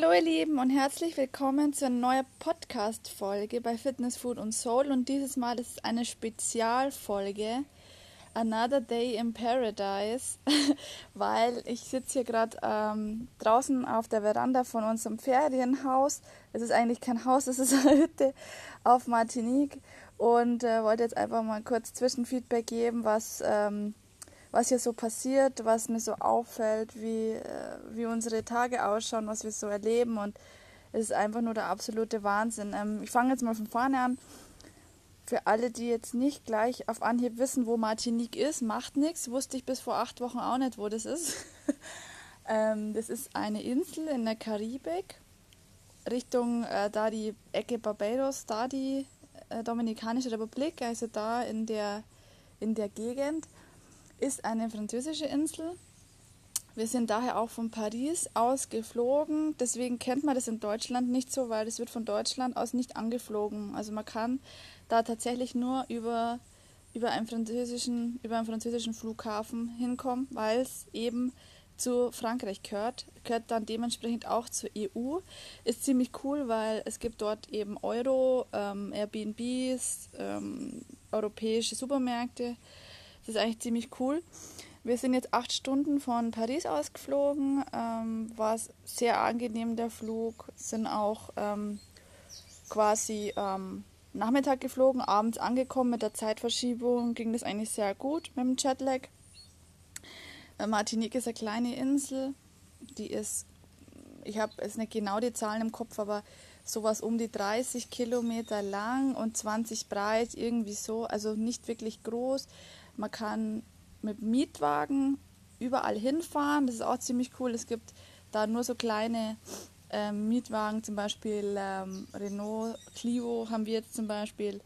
Hallo ihr Lieben und herzlich willkommen zu einer neuen Podcast-Folge bei Fitness, Food und Soul und dieses Mal ist es eine Spezialfolge Another Day in Paradise, weil ich sitze hier gerade ähm, draußen auf der Veranda von unserem Ferienhaus. Es ist eigentlich kein Haus, es ist eine Hütte auf Martinique und äh, wollte jetzt einfach mal kurz Zwischenfeedback geben, was ähm, was hier so passiert, was mir so auffällt, wie, äh, wie unsere Tage ausschauen, was wir so erleben. Und es ist einfach nur der absolute Wahnsinn. Ähm, ich fange jetzt mal von vorne an. Für alle, die jetzt nicht gleich auf Anhieb wissen, wo Martinique ist, macht nichts. Wusste ich bis vor acht Wochen auch nicht, wo das ist. ähm, das ist eine Insel in der Karibik, Richtung äh, da die Ecke Barbados, da die äh, Dominikanische Republik, also da in der, in der Gegend ist eine französische Insel. Wir sind daher auch von Paris aus geflogen. Deswegen kennt man das in Deutschland nicht so, weil es wird von Deutschland aus nicht angeflogen. Also man kann da tatsächlich nur über, über, einen, französischen, über einen französischen Flughafen hinkommen, weil es eben zu Frankreich gehört, gehört dann dementsprechend auch zur EU. Ist ziemlich cool, weil es gibt dort eben Euro, ähm, Airbnbs, ähm, europäische Supermärkte das ist eigentlich ziemlich cool. Wir sind jetzt acht Stunden von Paris aus geflogen. Ähm, war sehr angenehm der Flug. Sind auch ähm, quasi ähm, Nachmittag geflogen, abends angekommen mit der Zeitverschiebung. Ging das eigentlich sehr gut mit dem Jetlag. Äh, Martinique ist eine kleine Insel. Die ist, ich habe jetzt nicht genau die Zahlen im Kopf, aber sowas um die 30 Kilometer lang und 20 breit, irgendwie so. Also nicht wirklich groß. Man kann mit Mietwagen überall hinfahren. Das ist auch ziemlich cool. Es gibt da nur so kleine ähm, Mietwagen, zum Beispiel ähm, Renault Clio haben wir jetzt zum Beispiel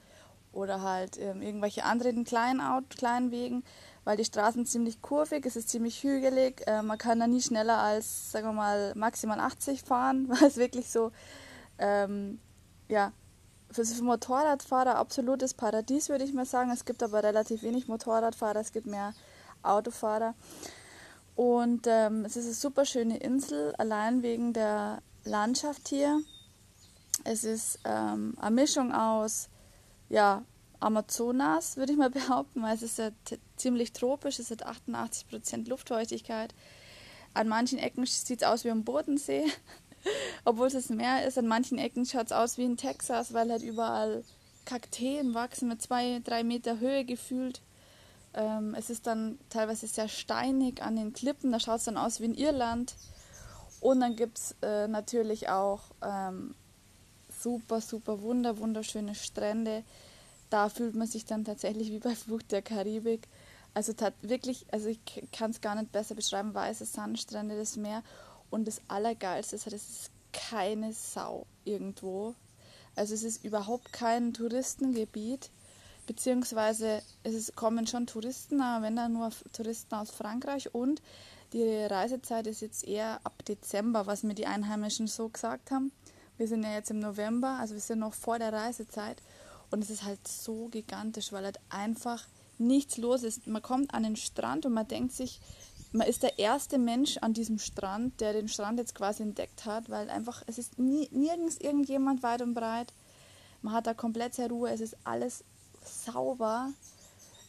oder halt ähm, irgendwelche anderen kleinen, Auto, kleinen Wegen, weil die Straßen ziemlich kurvig, es ist ziemlich hügelig. Äh, man kann da nie schneller als, sagen wir mal, maximal 80 fahren, weil es wirklich so ähm, ja, für Motorradfahrer absolutes Paradies, würde ich mal sagen. Es gibt aber relativ wenig Motorradfahrer, es gibt mehr Autofahrer. Und ähm, es ist eine super schöne Insel, allein wegen der Landschaft hier. Es ist ähm, eine Mischung aus ja, Amazonas, würde ich mal behaupten, weil es ist ja ziemlich tropisch, es hat 88% Luftfeuchtigkeit. An manchen Ecken sieht es aus wie am Bodensee. Obwohl es das Meer ist, an manchen Ecken schaut es aus wie in Texas, weil halt überall Kakteen wachsen mit zwei, drei Meter Höhe gefühlt. Ähm, es ist dann teilweise sehr steinig an den Klippen, da schaut es dann aus wie in Irland. Und dann gibt es äh, natürlich auch ähm, super, super wunder, wunderschöne Strände. Da fühlt man sich dann tatsächlich wie bei Flucht der Karibik. Also wirklich, also ich kann es gar nicht besser beschreiben, weiße Sandstrände, das Meer. Und das Allergeilste ist, es ist keine Sau irgendwo. Also es ist überhaupt kein Touristengebiet, beziehungsweise es ist, kommen schon Touristen, aber wenn dann nur Touristen aus Frankreich und die Reisezeit ist jetzt eher ab Dezember, was mir die Einheimischen so gesagt haben. Wir sind ja jetzt im November, also wir sind noch vor der Reisezeit und es ist halt so gigantisch, weil halt einfach nichts los ist. Man kommt an den Strand und man denkt sich, man ist der erste Mensch an diesem Strand, der den Strand jetzt quasi entdeckt hat, weil einfach es ist nie, nirgends irgendjemand weit und breit. Man hat da komplett sehr Ruhe, es ist alles sauber,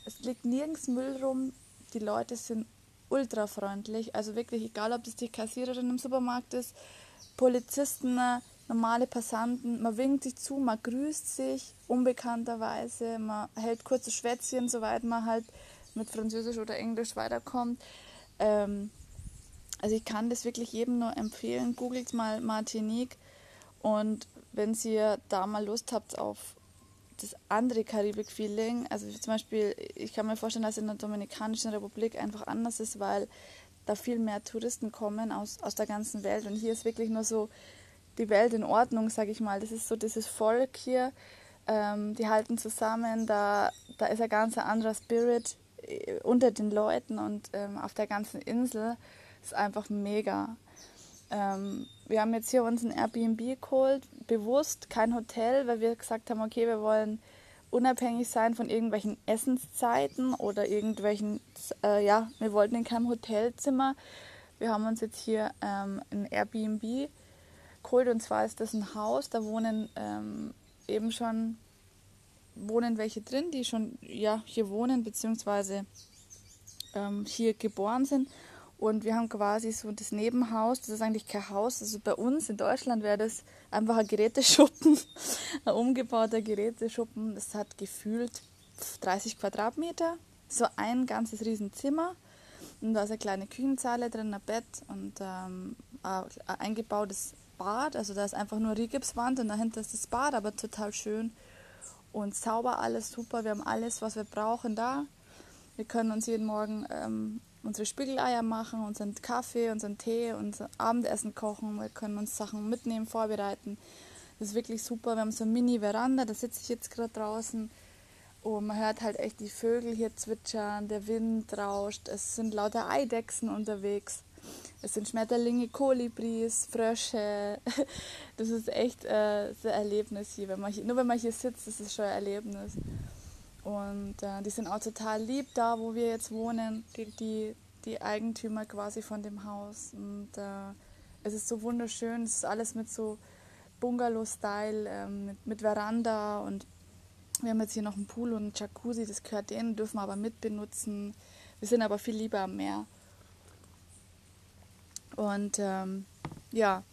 es liegt nirgends Müll rum, die Leute sind ultra freundlich, also wirklich egal, ob das die Kassiererin im Supermarkt ist, Polizisten, normale Passanten, man winkt sich zu, man grüßt sich unbekannterweise, man hält kurze Schwätzchen, soweit man halt mit Französisch oder Englisch weiterkommt. Ähm, also ich kann das wirklich jedem nur empfehlen. Googelt mal Martinique und wenn ihr da mal Lust habt auf das andere Karibik-Feeling, also zum Beispiel, ich kann mir vorstellen, dass in der Dominikanischen Republik einfach anders ist, weil da viel mehr Touristen kommen aus, aus der ganzen Welt und hier ist wirklich nur so die Welt in Ordnung, sage ich mal. Das ist so dieses Volk hier, ähm, die halten zusammen, da, da ist ein ganz anderer Spirit unter den Leuten und ähm, auf der ganzen Insel ist einfach mega. Ähm, wir haben jetzt hier uns ein Airbnb geholt, bewusst kein Hotel, weil wir gesagt haben, okay, wir wollen unabhängig sein von irgendwelchen Essenszeiten oder irgendwelchen, äh, ja, wir wollten in keinem Hotelzimmer. Wir haben uns jetzt hier ähm, ein Airbnb geholt und zwar ist das ein Haus, da wohnen ähm, eben schon wohnen welche drin, die schon ja, hier wohnen, beziehungsweise ähm, hier geboren sind. Und wir haben quasi so das Nebenhaus, das ist eigentlich kein Haus, also bei uns in Deutschland wäre das einfach ein Geräteschuppen, ein umgebauter Geräteschuppen. Das hat gefühlt 30 Quadratmeter, so ein ganzes Riesenzimmer. Und da ist eine kleine Küchenzeile drin, ein Bett und ähm, ein eingebautes Bad. Also da ist einfach nur Rigipswand und dahinter ist das Bad, aber total schön und sauber, alles super. Wir haben alles, was wir brauchen da. Wir können uns jeden Morgen ähm, unsere Spiegeleier machen, unseren Kaffee, unseren Tee, unser Abendessen kochen. Wir können uns Sachen mitnehmen, vorbereiten. Das ist wirklich super. Wir haben so eine Mini-Veranda, da sitze ich jetzt gerade draußen. Und man hört halt echt die Vögel hier zwitschern, der Wind rauscht, es sind lauter Eidechsen unterwegs. Es sind Schmetterlinge, Kolibris, Frösche. Das ist echt äh, ein Erlebnis hier. Wenn man hier. Nur wenn man hier sitzt, ist es schon ein Erlebnis. Und äh, die sind auch total lieb da, wo wir jetzt wohnen, die, die, die Eigentümer quasi von dem Haus. Und äh, es ist so wunderschön. Es ist alles mit so Bungalow-Style, ähm, mit, mit Veranda und wir haben jetzt hier noch einen Pool und einen Jacuzzi, das gehört denen, dürfen wir aber mitbenutzen. Wir sind aber viel lieber am Meer. Und ähm, ja,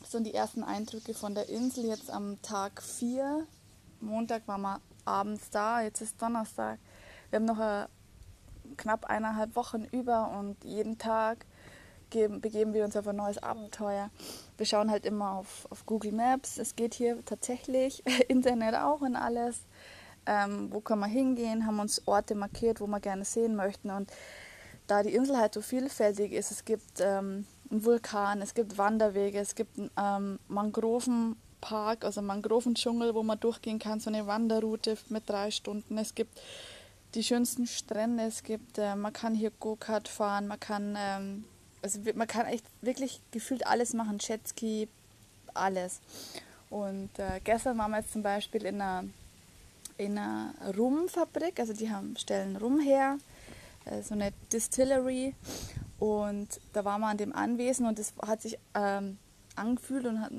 so sind die ersten Eindrücke von der Insel jetzt am Tag 4. Montag waren wir abends da, jetzt ist Donnerstag. Wir haben noch eine, knapp eineinhalb Wochen über und jeden Tag geben, begeben wir uns auf ein neues Abenteuer. Wir schauen halt immer auf, auf Google Maps. Es geht hier tatsächlich, Internet auch und alles. Ähm, wo kann man hingehen? Haben uns Orte markiert, wo wir gerne sehen möchten. Und da die Insel halt so vielfältig ist, es gibt ähm, einen Vulkan, es gibt Wanderwege, es gibt einen ähm, Mangrovenpark, also Mangrovendschungel, wo man durchgehen kann, so eine Wanderroute mit drei Stunden. Es gibt die schönsten Strände, es gibt, äh, man kann hier Go-Kart fahren, man kann, ähm, also man kann echt wirklich gefühlt alles machen, Jetski, alles. Und äh, gestern waren wir jetzt zum Beispiel in einer, in einer Rumfabrik, also die haben, stellen Rum her äh, so eine Distillery. Und da war man an dem Anwesen und es hat sich ähm, angefühlt und hat,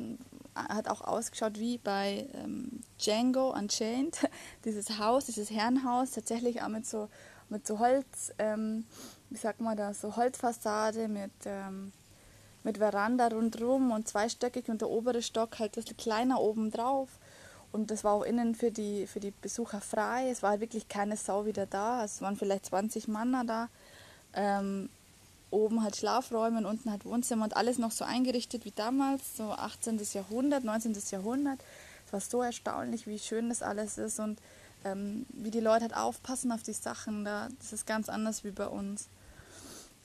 hat auch ausgeschaut wie bei ähm, Django Unchained. dieses Haus, dieses Herrenhaus, tatsächlich auch mit so, mit so Holz, ähm, wie sagt man da, so Holzfassade mit, ähm, mit Veranda rundherum und zweistöckig und der obere Stock halt ein bisschen kleiner oben drauf. Und das war auch innen für die, für die Besucher frei. Es war wirklich keine Sau wieder da. Es waren vielleicht 20 Mann da. Ähm, oben halt Schlafräume und unten halt Wohnzimmer und alles noch so eingerichtet wie damals, so 18. Jahrhundert, 19. Jahrhundert. Es war so erstaunlich, wie schön das alles ist und ähm, wie die Leute halt aufpassen auf die Sachen. Da, das ist ganz anders wie bei uns.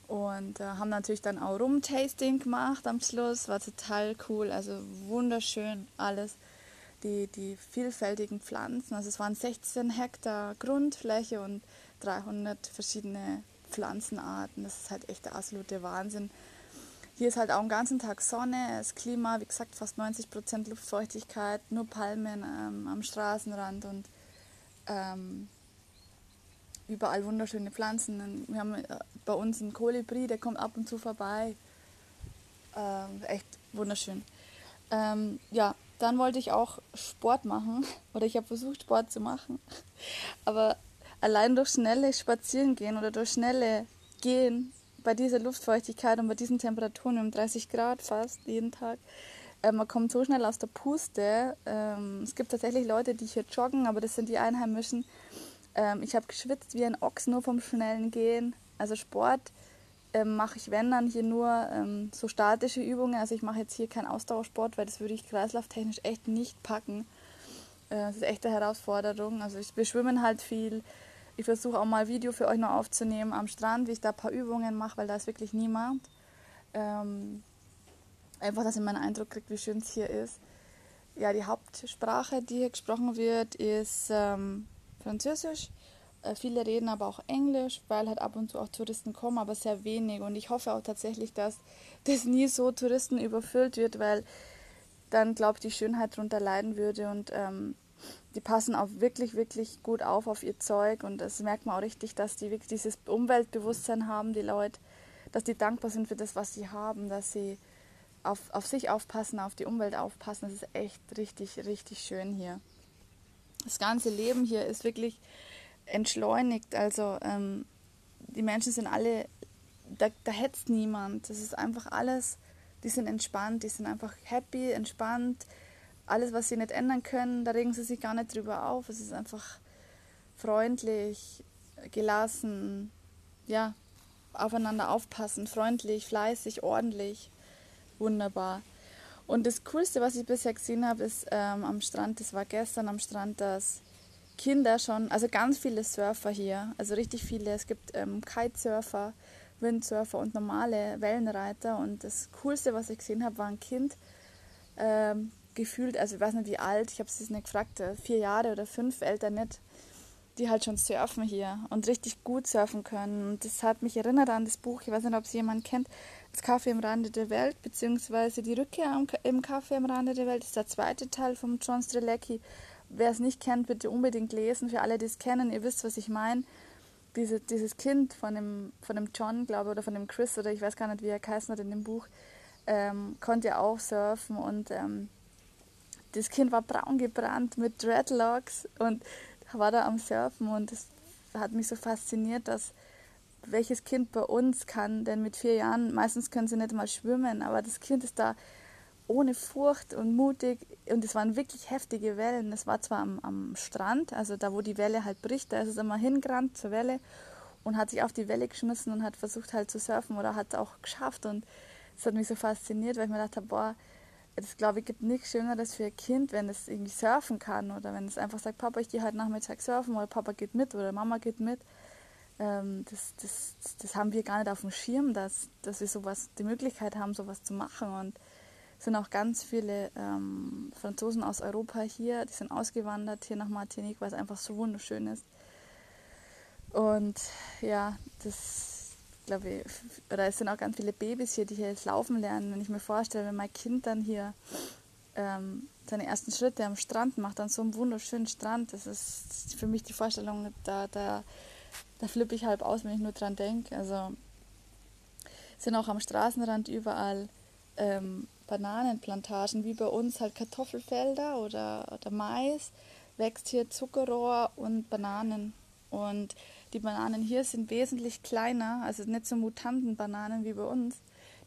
Und äh, haben natürlich dann auch Rum-Tasting gemacht am Schluss. War total cool, also wunderschön alles die, die vielfältigen Pflanzen. Also es waren 16 Hektar Grundfläche und 300 verschiedene Pflanzenarten. Das ist halt echt der absolute Wahnsinn. Hier ist halt auch den ganzen Tag Sonne, das Klima, wie gesagt, fast 90 Prozent Luftfeuchtigkeit, nur Palmen ähm, am Straßenrand und ähm, überall wunderschöne Pflanzen. Wir haben äh, bei uns einen Kolibri, der kommt ab und zu vorbei. Ähm, echt wunderschön. Ähm, ja, dann wollte ich auch Sport machen oder ich habe versucht Sport zu machen. Aber allein durch schnelle Spazierengehen oder durch schnelle Gehen bei dieser Luftfeuchtigkeit und bei diesen Temperaturen um 30 Grad fast jeden Tag, äh, man kommt so schnell aus der Puste. Ähm, es gibt tatsächlich Leute, die hier joggen, aber das sind die Einheimischen. Ähm, ich habe geschwitzt wie ein Ochs nur vom schnellen Gehen. Also Sport ähm, mache ich, wenn dann, hier nur ähm, so statische Übungen. Also ich mache jetzt hier keinen Ausdauersport, weil das würde ich kreislauftechnisch echt nicht packen. Äh, das ist echt eine Herausforderung. Also ich, wir schwimmen halt viel. Ich versuche auch mal Video für euch noch aufzunehmen am Strand, wie ich da ein paar Übungen mache, weil da ist wirklich niemand. Ähm, einfach, dass ihr mal einen Eindruck kriegt, wie schön es hier ist. Ja, die Hauptsprache, die hier gesprochen wird, ist ähm, Französisch. Äh, viele reden aber auch Englisch, weil halt ab und zu auch Touristen kommen, aber sehr wenig. Und ich hoffe auch tatsächlich, dass das nie so Touristen überfüllt wird, weil dann, glaube ich, die Schönheit darunter leiden würde. Und ähm, die passen auch wirklich, wirklich gut auf auf ihr Zeug. Und das merkt man auch richtig, dass die wirklich dieses Umweltbewusstsein haben, die Leute, dass die dankbar sind für das, was sie haben, dass sie auf, auf sich aufpassen, auf die Umwelt aufpassen. Das ist echt richtig, richtig schön hier. Das ganze Leben hier ist wirklich entschleunigt. Also ähm, die Menschen sind alle, da, da hetzt niemand. Das ist einfach alles, die sind entspannt, die sind einfach happy, entspannt. Alles, was sie nicht ändern können, da regen sie sich gar nicht drüber auf. Es ist einfach freundlich, gelassen, ja, aufeinander aufpassen, freundlich, fleißig, ordentlich, wunderbar. Und das Coolste, was ich bisher gesehen habe, ist ähm, am Strand, das war gestern am Strand, dass Kinder schon, also ganz viele Surfer hier, also richtig viele. Es gibt ähm, Kitesurfer, Windsurfer und normale Wellenreiter. Und das Coolste, was ich gesehen habe, war ein Kind, ähm, gefühlt, also ich weiß nicht wie alt, ich habe es nicht gefragt, äh, vier Jahre oder fünf, älter nicht, die halt schon surfen hier und richtig gut surfen können. Und das hat mich erinnert an das Buch, ich weiß nicht, ob es jemand kennt, das Kaffee am Rande der Welt, beziehungsweise die Rückkehr im Kaffee am Rande der Welt, ist der zweite Teil von John Strelecki wer es nicht kennt, bitte unbedingt lesen. Für alle, die es kennen, ihr wisst, was ich meine. Diese, dieses Kind von dem, von dem John, glaube ich, oder von dem Chris, oder ich weiß gar nicht, wie er geheißen hat in dem Buch, ähm, konnte auch surfen und ähm, das Kind war braun gebrannt mit Dreadlocks und war da am Surfen und das hat mich so fasziniert, dass welches Kind bei uns kann, denn mit vier Jahren, meistens können sie nicht mal schwimmen, aber das Kind ist da ohne Furcht und mutig. Und es waren wirklich heftige Wellen. Es war zwar am, am Strand, also da, wo die Welle halt bricht, da ist es immer hingerannt zur Welle und hat sich auf die Welle geschmissen und hat versucht halt zu surfen oder hat es auch geschafft. Und es hat mich so fasziniert, weil ich mir gedacht habe, boah, das glaube ich gibt nichts Schöneres für ein Kind, wenn es irgendwie surfen kann oder wenn es einfach sagt, Papa, ich gehe heute Nachmittag surfen oder Papa geht mit oder Mama geht mit. Ähm, das, das, das haben wir gar nicht auf dem Schirm, dass, dass wir sowas, die Möglichkeit haben, sowas zu machen. Und sind auch ganz viele ähm, Franzosen aus Europa hier, die sind ausgewandert hier nach Martinique, weil es einfach so wunderschön ist. Und ja, das glaube ich, oder es sind auch ganz viele Babys hier, die hier jetzt laufen lernen. Wenn ich mir vorstelle, wenn mein Kind dann hier ähm, seine ersten Schritte am Strand macht, an so einem wunderschönen Strand, das ist für mich die Vorstellung, da, da, da flippe ich halb aus, wenn ich nur dran denke. Also sind auch am Straßenrand überall ähm, Bananenplantagen, wie bei uns halt Kartoffelfelder oder, oder Mais, wächst hier Zuckerrohr und Bananen. Und die Bananen hier sind wesentlich kleiner, also nicht so Mutantenbananen wie bei uns.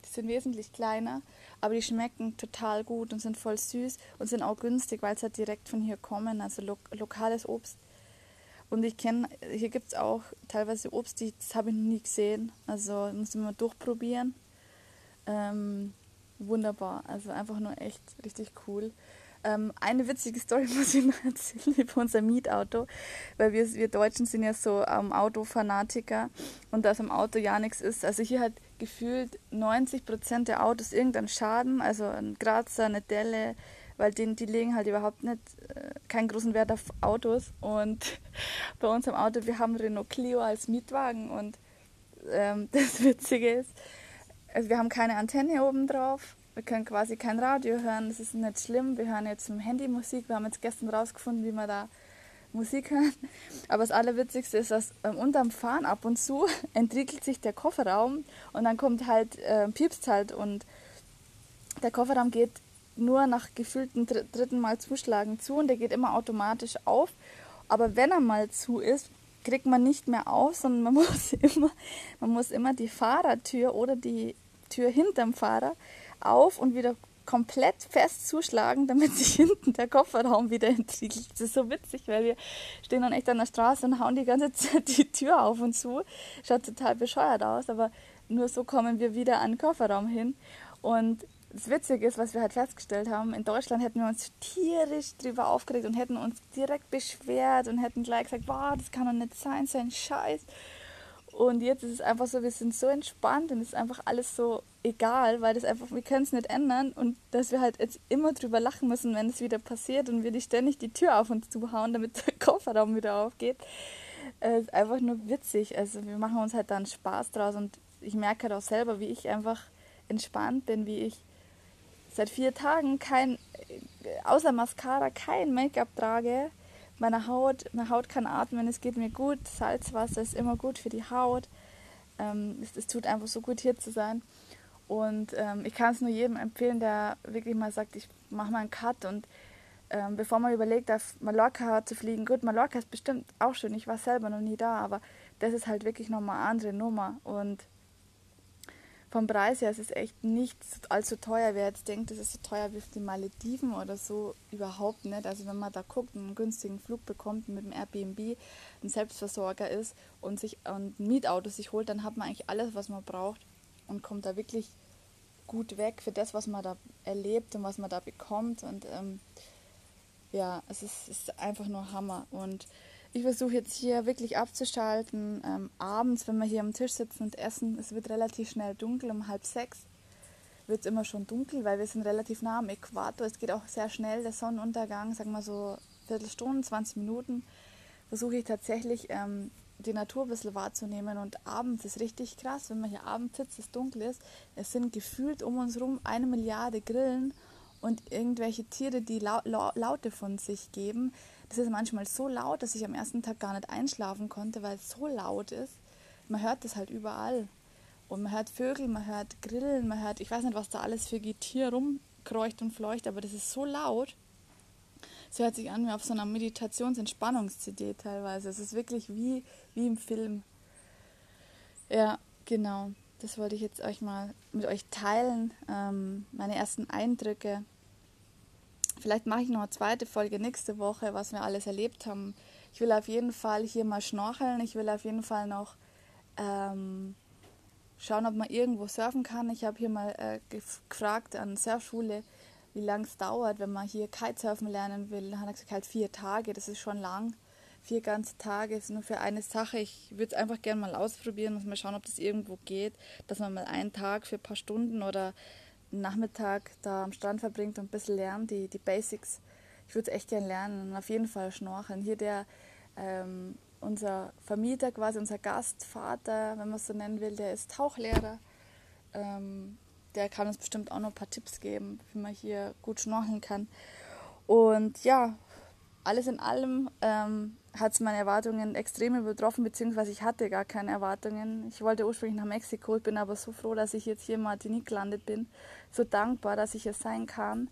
Die sind wesentlich kleiner, aber die schmecken total gut und sind voll süß und sind auch günstig, weil sie halt direkt von hier kommen, also lo lokales Obst. Und ich kenne, hier gibt es auch teilweise Obst, die, das habe ich noch nie gesehen. Also muss man mal durchprobieren. Ähm, wunderbar. Also einfach nur echt richtig cool. Ähm, eine witzige Story muss ich noch erzählen über unser Mietauto, weil wir, wir Deutschen sind ja so ähm, Autofanatiker und dass am Auto ja nichts ist. Also hier hat gefühlt 90 Prozent der Autos irgendeinen Schaden, also ein Grazer, eine Delle, weil die, die legen halt überhaupt nicht äh, keinen großen Wert auf Autos. Und bei uns am Auto, wir haben Renault Clio als Mietwagen und ähm, das Witzige ist, also wir haben keine Antenne oben drauf. Wir können quasi kein Radio hören. Das ist nicht schlimm. Wir hören jetzt im Handy Musik. Wir haben jetzt gestern rausgefunden, wie wir da Musik hören. Aber das Allerwitzigste ist, dass ähm, unterm Fahren ab und zu entriegelt sich der Kofferraum und dann kommt halt, äh, piepst halt und der Kofferraum geht nur nach gefühlten dr dritten Mal Zuschlagen zu und der geht immer automatisch auf. Aber wenn er mal zu ist, kriegt man nicht mehr auf, sondern man muss immer, man muss immer die Fahrertür oder die Tür hinterm Fahrer auf und wieder komplett fest zuschlagen, damit sich hinten der Kofferraum wieder entriegelt. Das ist so witzig, weil wir stehen dann echt an der Straße und hauen die ganze Zeit die Tür auf und zu. Schaut total bescheuert aus, aber nur so kommen wir wieder an den Kofferraum hin. Und das Witzige ist, was wir halt festgestellt haben, in Deutschland hätten wir uns tierisch drüber aufgeregt und hätten uns direkt beschwert und hätten gleich gesagt, wow, das kann doch nicht sein, so ein Scheiß. Und jetzt ist es einfach so, wir sind so entspannt und es ist einfach alles so egal, weil das einfach, wir können es nicht ändern und dass wir halt jetzt immer drüber lachen müssen, wenn es wieder passiert und wir nicht ständig die Tür auf uns zuhauen, damit der Kofferraum wieder aufgeht, ist einfach nur witzig. Also wir machen uns halt dann Spaß draus und ich merke halt auch selber, wie ich einfach entspannt bin, wie ich seit vier Tagen kein, außer Mascara, kein Make-up trage. Meine Haut, meine Haut kann atmen, es geht mir gut. Salzwasser ist immer gut für die Haut. Ähm, es, es tut einfach so gut hier zu sein. Und ähm, ich kann es nur jedem empfehlen, der wirklich mal sagt, ich mache mal einen Cut und ähm, bevor man überlegt, auf Mallorca zu fliegen, gut, Mallorca ist bestimmt auch schön, ich war selber noch nie da, aber das ist halt wirklich nochmal eine andere Nummer und vom Preis her ist es echt nicht allzu teuer. Wer jetzt denkt, das ist so teuer wie die Malediven oder so, überhaupt nicht. Also wenn man da guckt, einen günstigen Flug bekommt mit dem Airbnb, ein Selbstversorger ist und sich ein Mietauto sich holt, dann hat man eigentlich alles, was man braucht und kommt da wirklich gut weg für das, was man da erlebt und was man da bekommt. Und ähm, ja, es ist, ist, einfach nur Hammer. Und ich versuche jetzt hier wirklich abzuschalten. Ähm, abends, wenn wir hier am Tisch sitzen und essen, es wird relativ schnell dunkel, um halb sechs wird es immer schon dunkel, weil wir sind relativ nah am Äquator. Es geht auch sehr schnell, der Sonnenuntergang, sagen wir so Viertelstunde, 20 Minuten, versuche ich tatsächlich ähm, die Natur ein bisschen wahrzunehmen. Und abends ist richtig krass, wenn man hier abends sitzt, es dunkel ist. Es sind gefühlt um uns herum eine Milliarde Grillen und irgendwelche Tiere, die lau lau Laute von sich geben. Das ist manchmal so laut, dass ich am ersten Tag gar nicht einschlafen konnte, weil es so laut ist. Man hört das halt überall. Und man hört Vögel, man hört Grillen, man hört, ich weiß nicht, was da alles für Getier rumkreucht und fleucht, aber das ist so laut. Es hört sich an wie auf so einer Meditations-Entspannungs-CD teilweise. Es ist wirklich wie, wie im Film. Ja, genau. Das wollte ich jetzt euch mal mit euch teilen. Ähm, meine ersten Eindrücke. Vielleicht mache ich noch eine zweite Folge nächste Woche, was wir alles erlebt haben. Ich will auf jeden Fall hier mal schnorcheln. Ich will auf jeden Fall noch ähm, schauen, ob man irgendwo surfen kann. Ich habe hier mal äh, gefragt an Surfschule, wie lange es dauert, wenn man hier Kitesurfen lernen will. Dann hat er gesagt, halt vier Tage, das ist schon lang. Vier ganze Tage ist nur für eine Sache. Ich würde es einfach gerne mal ausprobieren, muss mal schauen, ob das irgendwo geht, dass man mal einen Tag für ein paar Stunden oder Nachmittag da am Strand verbringt und ein bisschen lernt, die, die Basics. Ich würde es echt gerne lernen und auf jeden Fall schnorcheln. Hier der, ähm, unser Vermieter, quasi unser Gastvater, wenn man es so nennen will, der ist Tauchlehrer. Ähm, der kann uns bestimmt auch noch ein paar Tipps geben, wie man hier gut schnorcheln kann. Und ja, alles in allem ähm, hat es meine Erwartungen extrem übertroffen, beziehungsweise ich hatte gar keine Erwartungen. Ich wollte ursprünglich nach Mexiko, ich bin aber so froh, dass ich jetzt hier in Martinique gelandet bin. So dankbar, dass ich hier sein kann,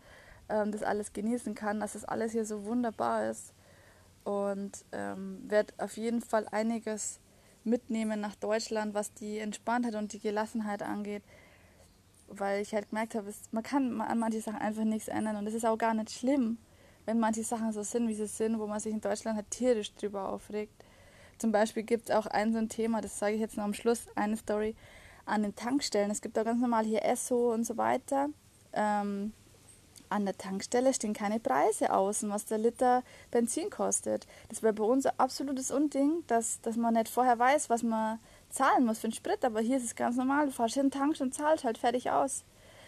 ähm, das alles genießen kann, dass das alles hier so wunderbar ist. Und ähm, werde auf jeden Fall einiges mitnehmen nach Deutschland, was die Entspanntheit und die Gelassenheit angeht weil ich halt gemerkt habe, man kann an manche Sachen einfach nichts ändern und es ist auch gar nicht schlimm, wenn manche Sachen so sind, wie sie sind, wo man sich in Deutschland halt tierisch drüber aufregt. Zum Beispiel gibt es auch ein so ein Thema, das sage ich jetzt noch am Schluss, eine Story an den Tankstellen. Es gibt auch ganz normal hier Esso und so weiter. Ähm, an der Tankstelle stehen keine Preise außen, was der Liter Benzin kostet. Das wäre bei uns ein absolutes Unding, dass, dass man nicht vorher weiß, was man zahlen muss für den Sprit, aber hier ist es ganz normal. Du fährst hin, tankst und zahlst halt fertig aus.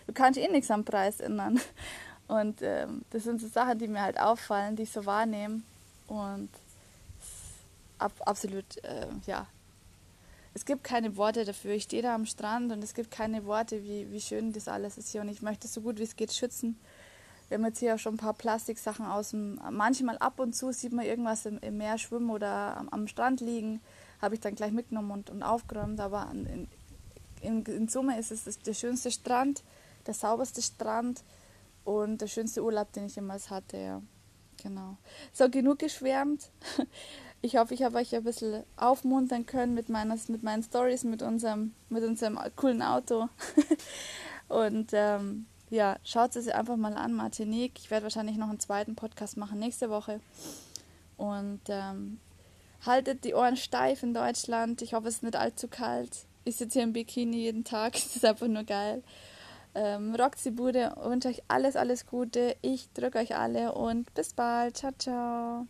Du kannst eh nichts am Preis ändern. Und ähm, das sind so Sachen, die mir halt auffallen, die ich so wahrnehme. Und ab, absolut, äh, ja. Es gibt keine Worte dafür. Ich stehe da am Strand und es gibt keine Worte, wie, wie schön das alles ist hier. Und ich möchte es so gut wie es geht schützen. Wir haben jetzt hier auch schon ein paar Plastiksachen aus dem. Manchmal ab und zu sieht man irgendwas im, im Meer schwimmen oder am, am Strand liegen habe ich dann gleich mitgenommen und, und aufgeräumt. Aber in, in, in Summe ist es der schönste Strand, der sauberste Strand und der schönste Urlaub, den ich jemals hatte. Ja. Genau. So, genug geschwärmt. Ich hoffe, ich habe euch ein bisschen aufmuntern können mit, meines, mit meinen Stories, mit unserem, mit unserem coolen Auto. Und ähm, ja, schaut es einfach mal an, Martinique. Ich werde wahrscheinlich noch einen zweiten Podcast machen nächste Woche. Und ähm, haltet die Ohren steif in Deutschland. Ich hoffe, es ist nicht allzu kalt. Ich sitze hier im Bikini jeden Tag. Das ist einfach nur geil. Ähm, rockt die Bude. Wünsche euch alles, alles Gute. Ich drücke euch alle und bis bald. Ciao, ciao.